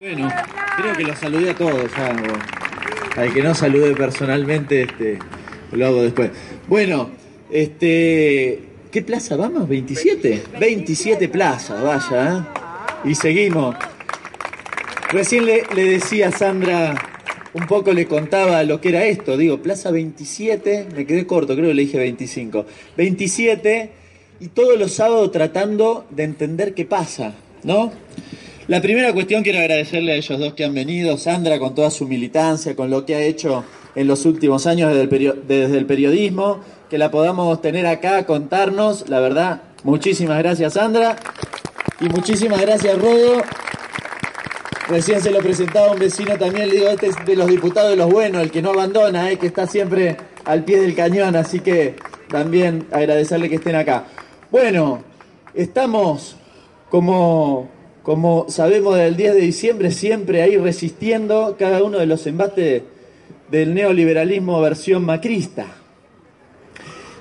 Bueno, creo que los saludé a todos. Al que no salude personalmente, este, lo hago después. Bueno, este, ¿qué plaza vamos? ¿27? 27 plazas, vaya. ¿eh? Y seguimos. Recién le, le decía a Sandra, un poco le contaba lo que era esto. Digo, plaza 27, me quedé corto, creo que le dije 25. 27 y todos los sábados tratando de entender qué pasa, ¿no? La primera cuestión quiero agradecerle a ellos dos que han venido, Sandra con toda su militancia, con lo que ha hecho en los últimos años desde el, periodismo, que la podamos tener acá, contarnos, la verdad, muchísimas gracias Sandra y muchísimas gracias Rodo. Recién se lo presentaba un vecino también, le digo, este es de los diputados de los buenos, el que no abandona, eh, que está siempre al pie del cañón, así que también agradecerle que estén acá. Bueno, estamos como como sabemos del 10 de diciembre, siempre ahí resistiendo cada uno de los embates del neoliberalismo versión macrista.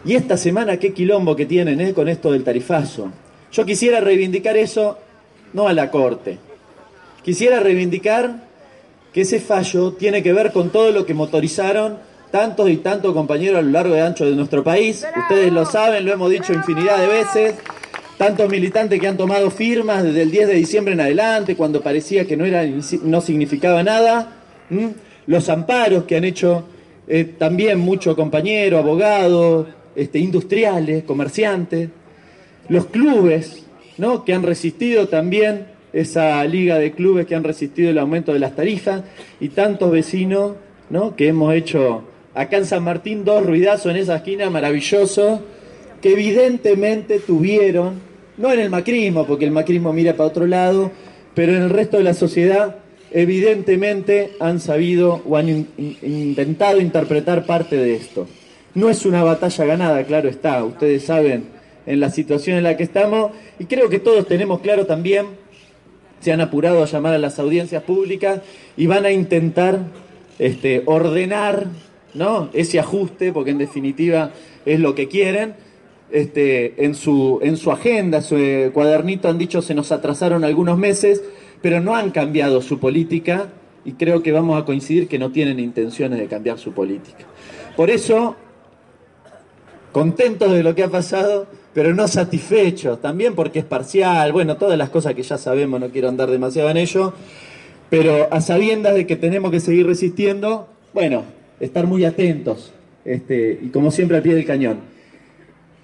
Y esta semana, qué quilombo que tienen eh, con esto del tarifazo. Yo quisiera reivindicar eso, no a la Corte. Quisiera reivindicar que ese fallo tiene que ver con todo lo que motorizaron tantos y tantos compañeros a lo largo y ancho de nuestro país. Ustedes lo saben, lo hemos dicho infinidad de veces tantos militantes que han tomado firmas desde el 10 de diciembre en adelante, cuando parecía que no, era, no significaba nada, los amparos que han hecho eh, también muchos compañeros, abogados, este, industriales, comerciantes, los clubes ¿no? que han resistido también esa liga de clubes que han resistido el aumento de las tarifas y tantos vecinos ¿no? que hemos hecho acá en San Martín dos ruidazos en esa esquina maravilloso que evidentemente tuvieron no en el macrismo, porque el macrismo mira para otro lado, pero en el resto de la sociedad evidentemente han sabido o han intentado interpretar parte de esto. No es una batalla ganada, claro está, ustedes saben en la situación en la que estamos y creo que todos tenemos claro también, se han apurado a llamar a las audiencias públicas y van a intentar este, ordenar ¿no? ese ajuste, porque en definitiva es lo que quieren, este, en, su, en su agenda, su eh, cuadernito han dicho se nos atrasaron algunos meses, pero no han cambiado su política y creo que vamos a coincidir que no tienen intenciones de cambiar su política. Por eso, contentos de lo que ha pasado, pero no satisfechos, también porque es parcial, bueno, todas las cosas que ya sabemos, no quiero andar demasiado en ello, pero a sabiendas de que tenemos que seguir resistiendo, bueno, estar muy atentos este, y como siempre al pie del cañón.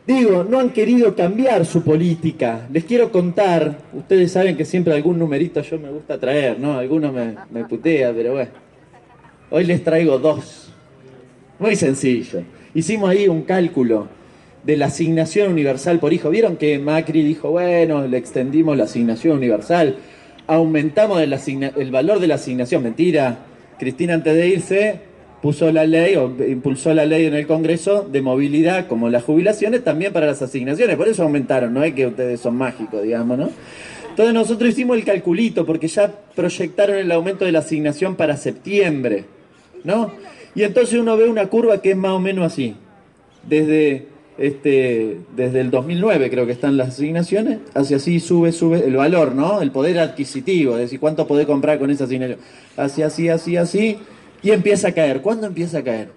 Digo, no han querido cambiar su política. Les quiero contar, ustedes saben que siempre algún numerito yo me gusta traer, ¿no? Algunos me, me putea, pero bueno. Hoy les traigo dos. Muy sencillo. Hicimos ahí un cálculo de la asignación universal por hijo. ¿Vieron que Macri dijo, bueno, le extendimos la asignación universal, aumentamos el, el valor de la asignación? Mentira. Cristina antes de irse puso la ley o impulsó la ley en el Congreso de movilidad, como las jubilaciones, también para las asignaciones. Por eso aumentaron, no es que ustedes son mágicos, digamos, ¿no? Entonces nosotros hicimos el calculito porque ya proyectaron el aumento de la asignación para septiembre, ¿no? Y entonces uno ve una curva que es más o menos así. Desde, este, desde el 2009 creo que están las asignaciones, hacia así sube, sube el valor, ¿no? El poder adquisitivo, es decir, cuánto podés comprar con esa asignación. Hacia así, así, así, y empieza a caer. ¿Cuándo empieza a caer?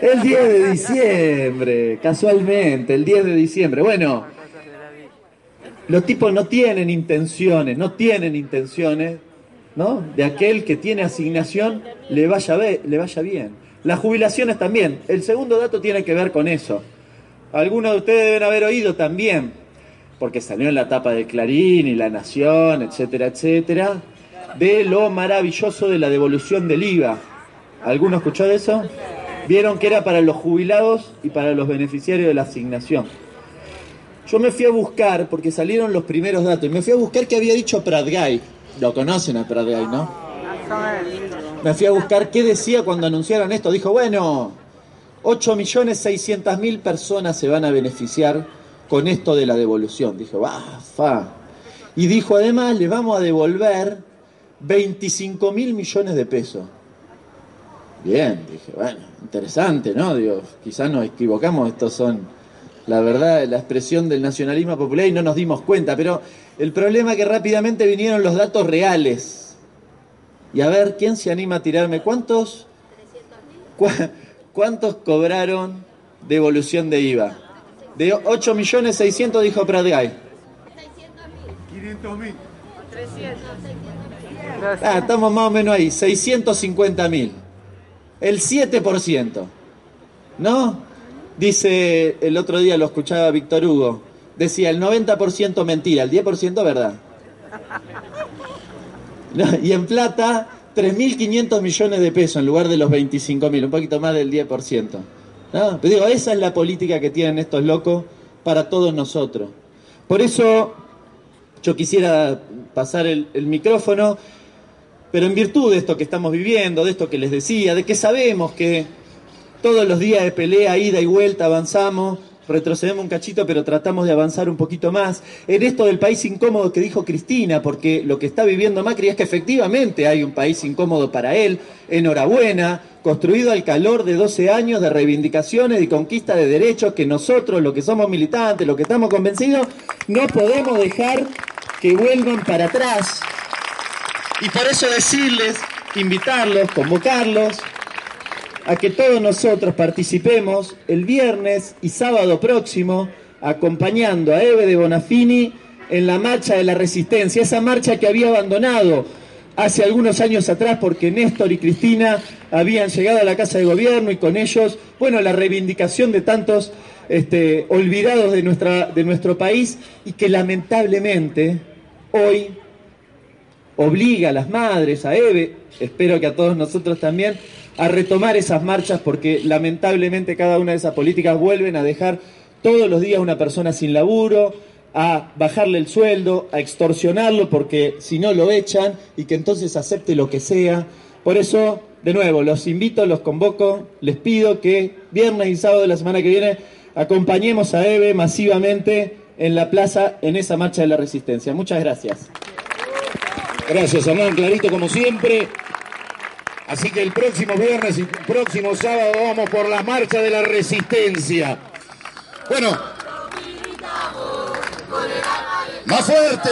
El 10 de diciembre, casualmente, el 10 de diciembre. Bueno, los tipos no tienen intenciones, no tienen intenciones, ¿no? De aquel que tiene asignación le vaya, le vaya bien. Las jubilaciones también. El segundo dato tiene que ver con eso. Algunos de ustedes deben haber oído también, porque salió en la tapa de Clarín y La Nación, etcétera, etcétera de lo maravilloso de la devolución del IVA. ¿Alguno escuchó de eso? Vieron que era para los jubilados y para los beneficiarios de la asignación. Yo me fui a buscar, porque salieron los primeros datos, y me fui a buscar qué había dicho Pratgay. Lo conocen a Pratgay, ¿no? Me fui a buscar qué decía cuando anunciaron esto. Dijo, bueno, 8.600.000 personas se van a beneficiar con esto de la devolución. Dije, va, fa. Y dijo, además, le vamos a devolver 25 mil millones de pesos. Bien, dije, bueno, interesante, ¿no? Digo, quizás nos equivocamos, estos son la verdad, la expresión del nacionalismo popular y no nos dimos cuenta, pero el problema es que rápidamente vinieron los datos reales. Y a ver, ¿quién se anima a tirarme? ¿Cuántos? ¿Cuántos cobraron devolución de IVA? De 8 millones 600 dijo Pratgay. 500 mil. 300. Ah, estamos más o menos ahí, 650 mil. El 7%. ¿No? Dice, el otro día lo escuchaba Víctor Hugo, decía el 90% mentira, el 10% verdad. y en plata, 3.500 millones de pesos en lugar de los 25.000, un poquito más del 10%. ¿No? Pero digo, esa es la política que tienen estos locos para todos nosotros. Por eso yo quisiera pasar el, el micrófono, pero en virtud de esto que estamos viviendo, de esto que les decía, de que sabemos que todos los días de pelea, ida y vuelta, avanzamos, retrocedemos un cachito, pero tratamos de avanzar un poquito más. En esto del país incómodo que dijo Cristina, porque lo que está viviendo Macri es que efectivamente hay un país incómodo para él. Enhorabuena, construido al calor de 12 años de reivindicaciones y conquista de derechos que nosotros, los que somos militantes, los que estamos convencidos, no podemos dejar que vuelvan para atrás. Y por eso decirles, invitarlos, convocarlos a que todos nosotros participemos el viernes y sábado próximo acompañando a Eve de Bonafini en la marcha de la resistencia, esa marcha que había abandonado hace algunos años atrás porque Néstor y Cristina habían llegado a la Casa de Gobierno y con ellos, bueno, la reivindicación de tantos este, olvidados de, nuestra, de nuestro país y que lamentablemente hoy obliga a las madres, a Eve, espero que a todos nosotros también, a retomar esas marchas porque lamentablemente cada una de esas políticas vuelven a dejar todos los días una persona sin laburo, a bajarle el sueldo, a extorsionarlo porque si no lo echan y que entonces acepte lo que sea. Por eso, de nuevo, los invito, los convoco, les pido que viernes y sábado de la semana que viene acompañemos a Eve masivamente en la plaza en esa marcha de la resistencia. Muchas gracias. Gracias, Hernán, clarito como siempre. Así que el próximo viernes y próximo sábado vamos por la marcha de la resistencia. Bueno, más fuerte.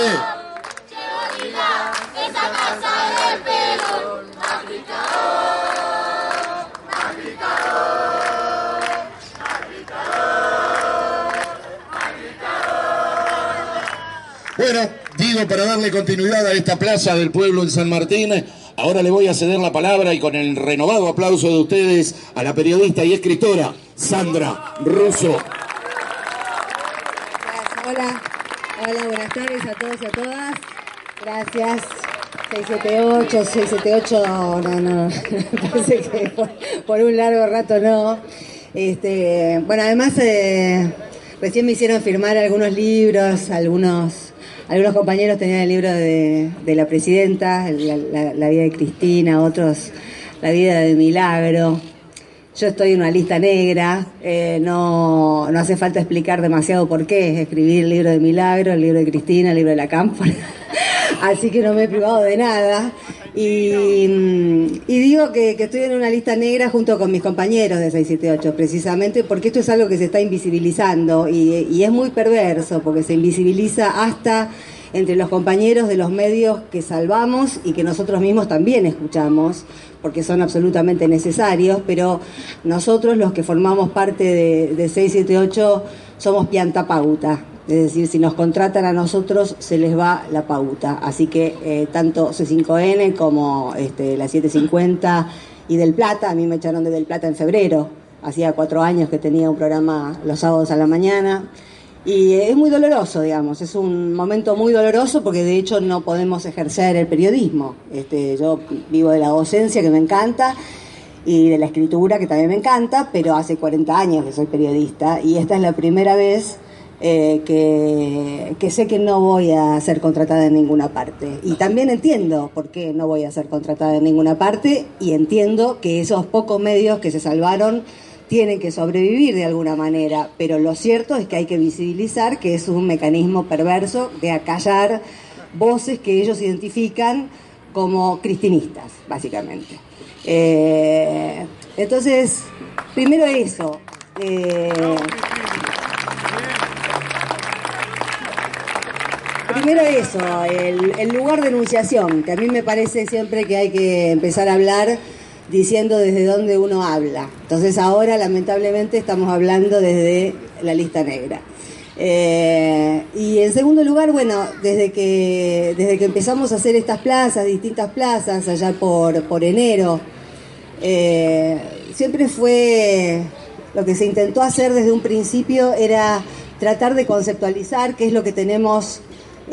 Para darle continuidad a esta plaza del pueblo en San Martín. Ahora le voy a ceder la palabra y con el renovado aplauso de ustedes a la periodista y escritora Sandra Russo. Hola, hola, buenas tardes a todos y a todas. Gracias. 678, 678, no, no, parece que por, un largo rato no. Este, bueno, además eh, recién me hicieron firmar algunos libros, algunos algunos compañeros tenían el libro de, la presidenta, la, vida de Cristina, otros la vida de Milagro. Yo estoy en una lista negra, eh, no, no hace falta explicar demasiado por qué, escribir el libro de Milagro, el libro de Cristina, el libro de la Cámpora, así que no me he privado de nada. Y, digo que, estoy en una lista negra junto con mis compañeros de 678, precisamente porque esto es algo que se está invisibilizando y, es muy perverso, porque se invisibiliza hasta entre los compañeros de los medios que salvamos y que nosotros mismos también escuchamos, porque son absolutamente necesarios, pero nosotros los que formamos parte de, de 678 somos pianta pauta. Es decir, si nos contratan a nosotros, se les va la pauta. Así que eh, tanto C5N como este, la 750 y Del Plata, a mí me echaron de Del Plata en febrero. Hacía cuatro años que tenía un programa los sábados a la mañana. Y es muy doloroso, digamos, es un momento muy doloroso porque de hecho no podemos ejercer el periodismo. Este, yo vivo de la docencia, que me encanta, y de la escritura, que también me encanta, pero hace 40 años que soy periodista y esta es la primera vez eh, que, sé que no voy a ser contratada en ninguna parte. Y también entiendo por qué no voy a ser contratada en ninguna parte y entiendo que esos pocos medios que se salvaron tienen que sobrevivir de alguna manera, pero lo cierto es que hay que visibilizar que es un mecanismo perverso de acallar voces que ellos identifican como cristinistas, básicamente. Eh, entonces, primero eso. Eh, primero eso, el, el lugar de enunciación, que a mí me parece siempre que hay que empezar a hablar diciendo desde dónde uno habla. Entonces ahora lamentablemente estamos hablando desde la lista negra. Eh, y en segundo lugar, bueno, desde que, desde que empezamos a hacer estas plazas, distintas plazas, allá por, por enero, eh, siempre fue lo que se intentó hacer desde un principio era tratar de conceptualizar qué es lo que tenemos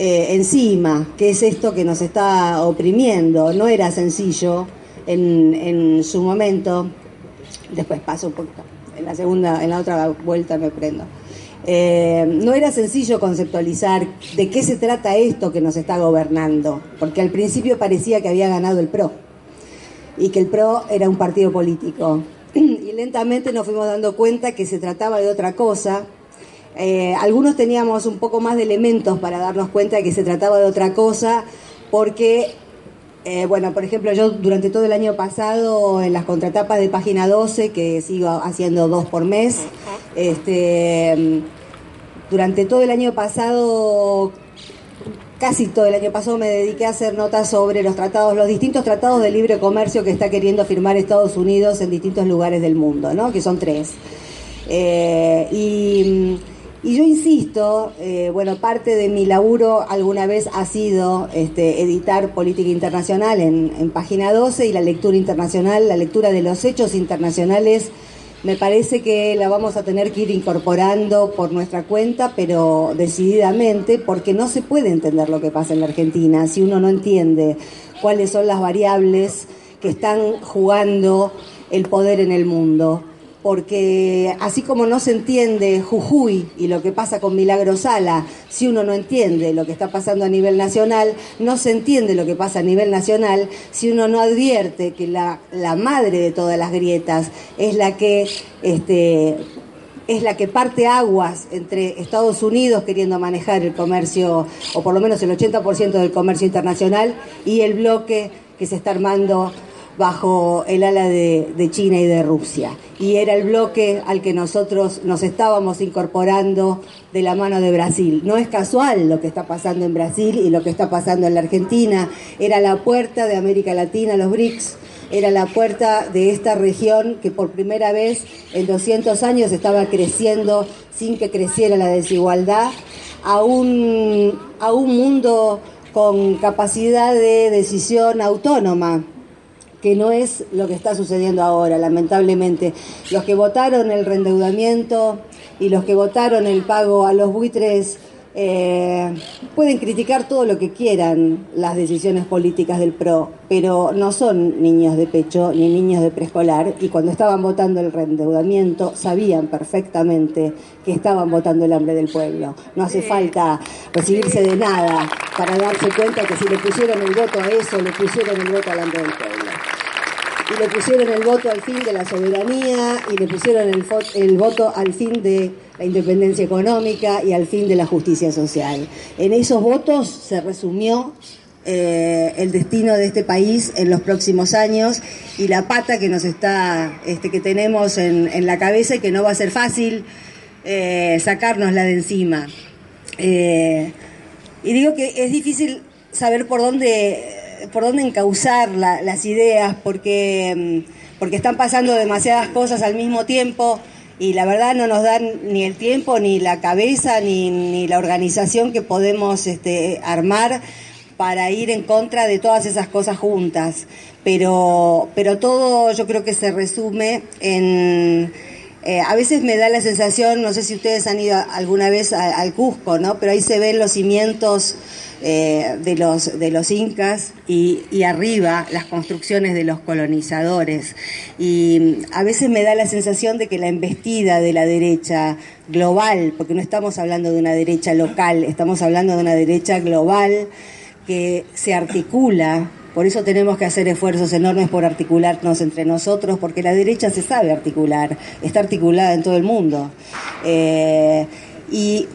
eh, encima, qué es esto que nos está oprimiendo. No era sencillo en, en su momento, después paso un en la segunda, en la otra vuelta me prendo. Eh, no era sencillo conceptualizar de qué se trata esto que nos está gobernando, porque al principio parecía que había ganado el PRO y que el PRO era un partido político. Y lentamente nos fuimos dando cuenta que se trataba de otra cosa. Eh, algunos teníamos un poco más de elementos para darnos cuenta de que se trataba de otra cosa, porque eh, bueno, por ejemplo, yo durante todo el año pasado en las contratapas de página 12, que sigo haciendo dos por mes, este, durante todo el año pasado, casi todo el año pasado me dediqué a hacer notas sobre los tratados, los distintos tratados de libre comercio que está queriendo firmar Estados Unidos en distintos lugares del mundo, ¿no? Que son tres. Eh, y y yo insisto, eh, bueno, parte de mi laburo alguna vez ha sido este, editar política internacional en, en, página 12 y la lectura internacional, la lectura de los hechos internacionales, me parece que la vamos a tener que ir incorporando por nuestra cuenta, pero decididamente, porque no se puede entender lo que pasa en la Argentina si uno no entiende cuáles son las variables que están jugando el poder en el mundo porque así como no se entiende Jujuy y lo que pasa con Milagro Sala, si uno no entiende lo que está pasando a nivel nacional, no se entiende lo que pasa a nivel nacional si uno no advierte que la, madre de todas las grietas es la que este, es la que parte aguas entre Estados Unidos queriendo manejar el comercio, o por lo menos el 80% del comercio internacional, y el bloque que se está armando bajo el ala de, China y de Rusia. Y era el bloque al que nosotros nos estábamos incorporando de la mano de Brasil. No es casual lo que está pasando en Brasil y lo que está pasando en la Argentina. Era la puerta de América Latina, los BRICS, era la puerta de esta región que por primera vez en 200 años estaba creciendo sin que creciera la desigualdad a un, a un mundo con capacidad de decisión autónoma que no es lo que está sucediendo ahora, lamentablemente. Los que votaron el reendeudamiento y los que votaron el pago a los buitres eh, pueden criticar todo lo que quieran las decisiones políticas del PRO, pero no son niños de pecho ni niños de preescolar y cuando estaban votando el reendeudamiento sabían perfectamente que estaban votando el hambre del pueblo. No hace falta recibirse de nada para darse cuenta que si le pusieron el voto a eso, le pusieron el voto al hambre del pueblo y le pusieron el voto al fin de la soberanía y le pusieron el, el, voto al fin de la independencia económica y al fin de la justicia social. En esos votos se resumió eh, el destino de este país en los próximos años y la pata que nos está, este, que tenemos en, en la cabeza y que no va a ser fácil eh, sacárnosla de encima. Eh, y digo que es difícil saber por dónde por dónde encauzar la, las ideas, porque, mm, porque están pasando demasiadas cosas al mismo tiempo y la verdad no nos dan ni el tiempo, ni la cabeza, ni, ni la organización que podemos este, armar para ir en contra de todas esas cosas juntas. Pero, pero todo yo creo que se resume en... Eh, a veces me da la sensación, no sé si ustedes han ido alguna vez al Cusco, ¿no? Pero ahí se ven los cimientos eh, de, los, de los incas y, arriba las construcciones de los colonizadores. Y a veces me da la sensación de que la embestida de la derecha global, porque no estamos hablando de una derecha local, estamos hablando de una derecha global que se articula por eso tenemos que hacer esfuerzos enormes por articularnos entre nosotros, porque la derecha se sabe articular, está articulada en todo el mundo. Eh, y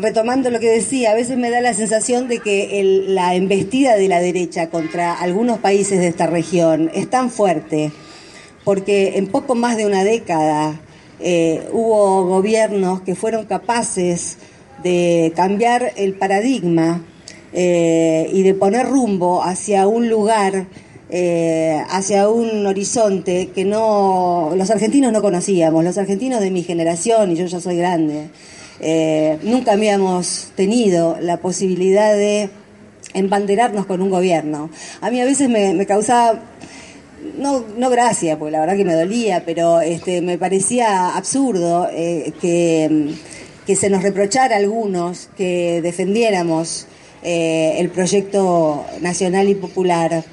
retomando lo que decía, a veces me da la sensación de que la embestida de la derecha contra algunos países de esta región es tan fuerte, porque en poco más de una década eh, hubo gobiernos que fueron capaces de cambiar el paradigma eh, y de poner rumbo hacia un lugar, eh, hacia un horizonte que no los argentinos no conocíamos, los argentinos de mi generación, y yo ya soy grande, eh, nunca habíamos tenido la posibilidad de embanderarnos con un gobierno. A mí a veces me, me causaba no, no gracia, porque la verdad que me dolía, pero este, me parecía absurdo eh, que, que, se nos reprochara a algunos que defendiéramos eh, el proyecto nacional y popular,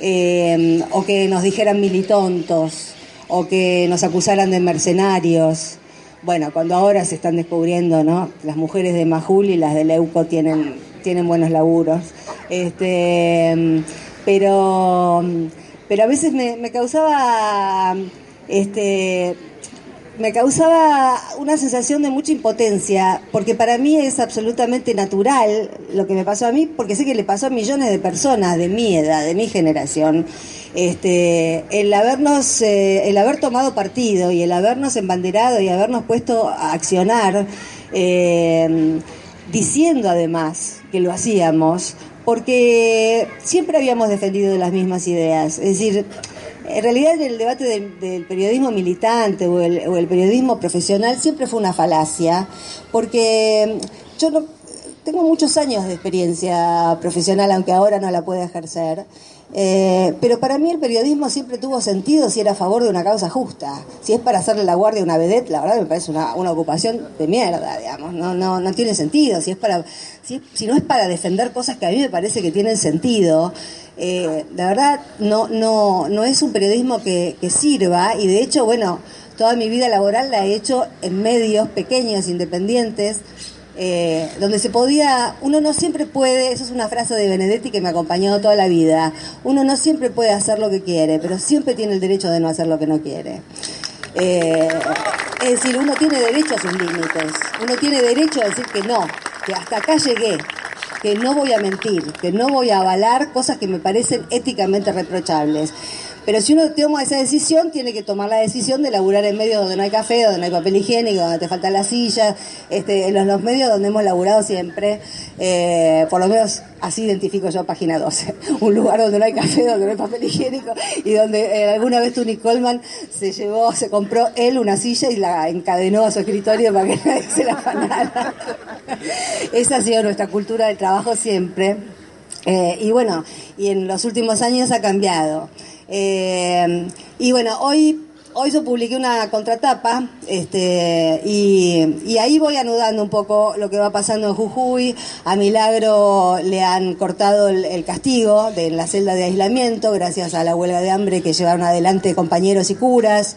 eh, o que nos dijeran militontos, o que nos acusaran de mercenarios. Bueno, cuando ahora se están descubriendo, ¿no? Las mujeres de Majul y las de Leuco tienen, tienen buenos laburos. Este, pero pero a veces me, me causaba este me causaba una sensación de mucha impotencia, porque para mí es absolutamente natural lo que me pasó a mí, porque sé que le pasó a millones de personas de mi edad, de mi generación, este, el habernos, eh, el haber tomado partido y el habernos embanderado y habernos puesto a accionar, eh, diciendo además que lo hacíamos, porque siempre habíamos defendido las mismas ideas. Es decir, en realidad el debate del, periodismo militante o el, periodismo profesional siempre fue una falacia, porque yo no, tengo muchos años de experiencia profesional, aunque ahora no la pueda ejercer. Eh, pero para mí el periodismo siempre tuvo sentido si era a favor de una causa justa. Si es para hacerle la guardia a una vedette, la verdad me parece una, una ocupación de mierda, digamos. No, no, no tiene sentido. Si, es para, si, si, no es para defender cosas que a mí me parece que tienen sentido, eh, la verdad no, no, no es un periodismo que, sirva. Y de hecho, bueno, toda mi vida laboral la he hecho en medios pequeños, independientes eh, donde se podía, uno no siempre puede, eso es una frase de Benedetti que me ha acompañado toda la vida, uno no siempre puede hacer lo que quiere, pero siempre tiene el derecho de no hacer lo que no quiere. Eh, es decir, uno tiene derecho a sus límites, uno tiene derecho a decir que no, que hasta acá llegué, que no voy a mentir, que no voy a avalar cosas que me parecen éticamente reprochables. Pero si uno toma esa decisión, tiene que tomar la decisión de laburar en medios donde no hay café, donde no hay papel higiénico, donde te falta la silla, este, en los, medios donde hemos laburado siempre, eh, por lo menos así identifico yo Página 12, un lugar donde no hay café, donde no hay papel higiénico y donde eh, alguna vez Tony Coleman se llevó, se compró él una silla y la encadenó a su escritorio para que nadie se la afanara. Esa ha sido nuestra cultura del trabajo siempre. Eh, y bueno, y en los últimos años ha cambiado. Eh, y bueno, hoy, hoy yo publiqué una contratapa este, y, ahí voy anudando un poco lo que va pasando en Jujuy. A Milagro le han cortado el, castigo de la celda de aislamiento gracias a la huelga de hambre que llevaron adelante compañeros y curas.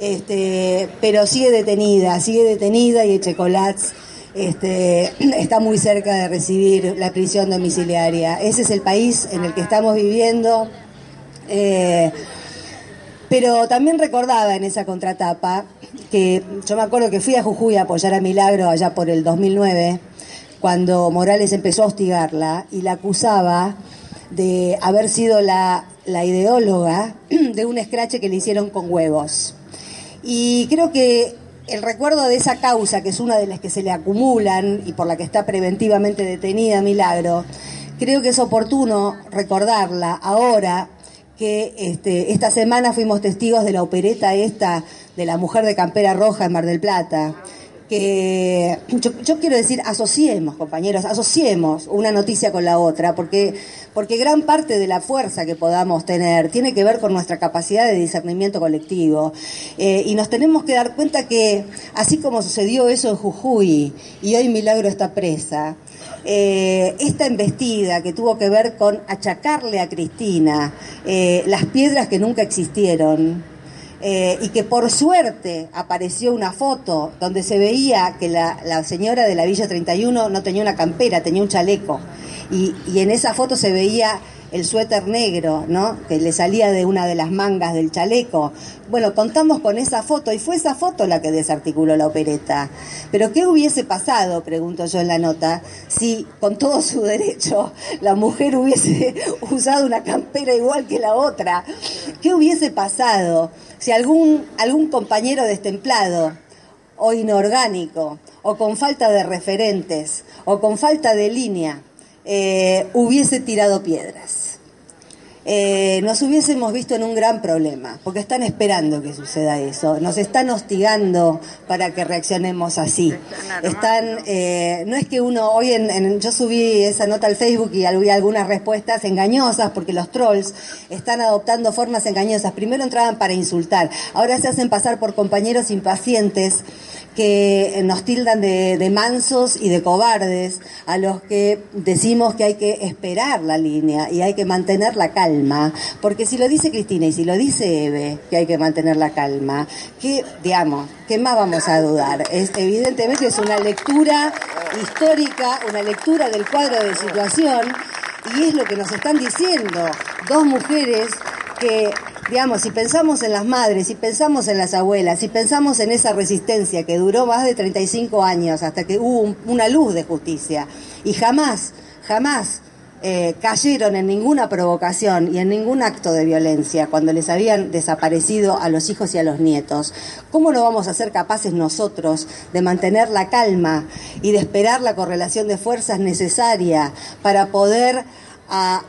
Este, pero sigue detenida, sigue detenida y Echecolats este, está muy cerca de recibir la prisión domiciliaria. Ese es el país en el que estamos viviendo. Eh, pero también recordaba en esa contratapa que yo me acuerdo que fui a Jujuy a apoyar a Milagro allá por el 2009, cuando Morales empezó a hostigarla y la acusaba de haber sido la, la ideóloga de un escrache que le hicieron con huevos. Y creo que el recuerdo de esa causa, que es una de las que se le acumulan y por la que está preventivamente detenida Milagro, creo que es oportuno recordarla ahora que este, esta semana fuimos testigos de la opereta esta de la mujer de Campera Roja en Mar del Plata. Que yo, quiero decir, asociemos, compañeros, asociemos una noticia con la otra, porque, porque gran parte de la fuerza que podamos tener tiene que ver con nuestra capacidad de discernimiento colectivo. Eh, y nos tenemos que dar cuenta que, así como sucedió eso en Jujuy, y hoy Milagro está presa, eh, esta embestida que tuvo que ver con achacarle a Cristina eh, las piedras que nunca existieron, eh, y que por suerte apareció una foto donde se veía que la, la, señora de la Villa 31 no tenía una campera, tenía un chaleco. Y, y en esa foto se veía el suéter negro, ¿no? Que le salía de una de las mangas del chaleco. Bueno, contamos con esa foto y fue esa foto la que desarticuló la opereta. Pero ¿qué hubiese pasado, pregunto yo en la nota, si con todo su derecho la mujer hubiese usado una campera igual que la otra? ¿Qué hubiese pasado si algún, algún compañero destemplado o inorgánico o con falta de referentes o con falta de línea eh, hubiese tirado piedras. Eh, nos hubiésemos visto en un gran problema, porque están esperando que suceda eso, nos están hostigando para que reaccionemos así. Están, eh, no es que uno, hoy en, yo subí esa nota al Facebook y vi algunas respuestas engañosas, porque los trolls están adoptando formas engañosas. Primero entraban para insultar, ahora se hacen pasar por compañeros impacientes que nos tildan de, mansos y de cobardes, a los que decimos que hay que esperar la línea y hay que mantener la calma, porque si lo dice Cristina y si lo dice Eve, que hay que mantener la calma, que, digamos, ¿qué más vamos a dudar? Es, evidentemente es una lectura histórica, una lectura del cuadro de situación, y es lo que nos están diciendo dos mujeres que digamos, si pensamos en las madres, si pensamos en las abuelas, si pensamos en esa resistencia que duró más de 35 años hasta que hubo una luz de justicia y jamás, jamás eh, cayeron en ninguna provocación y en ningún acto de violencia cuando les habían desaparecido a los hijos y a los nietos, ¿cómo no vamos a ser capaces nosotros de mantener la calma y de esperar la correlación de fuerzas necesaria para poder a,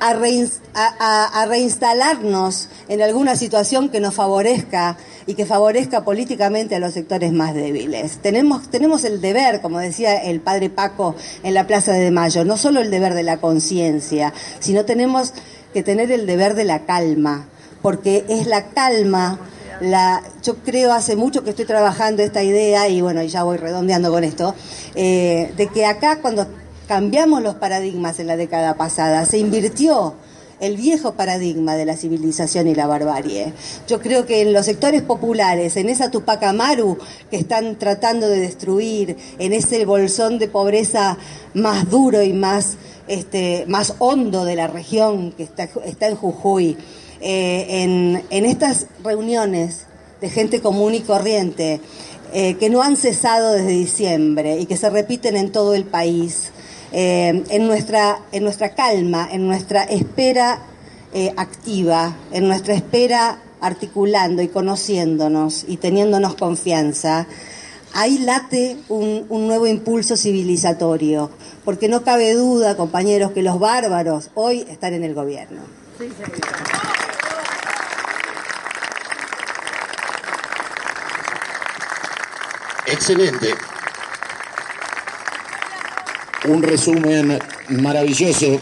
a, reinstalarnos en alguna situación que nos favorezca y que favorezca políticamente a los sectores más débiles. Tenemos, tenemos el deber, como decía el padre Paco en la Plaza de Mayo, no solo el deber de la conciencia, sino tenemos que tener el deber de la calma, porque es la calma la, yo creo hace mucho que estoy trabajando esta idea y bueno, ya voy redondeando con esto, eh, de que acá cuando cambiamos los paradigmas en la década pasada, se invirtió el viejo paradigma de la civilización y la barbarie. Yo creo que en los sectores populares, en esa Tupac Amaru que están tratando de destruir, en ese bolsón de pobreza más duro y más, este, más hondo de la región que está, está en Jujuy, eh, en, estas reuniones de gente común y corriente, eh, que no han cesado desde diciembre y que se repiten en todo el país, eh, en, nuestra, en nuestra calma, en nuestra espera eh, activa, en nuestra espera articulando y conociéndonos y teniéndonos confianza, ahí late un, nuevo impulso civilizatorio, porque no cabe duda, compañeros, que los bárbaros hoy están en el gobierno. Excelente un resumen maravilloso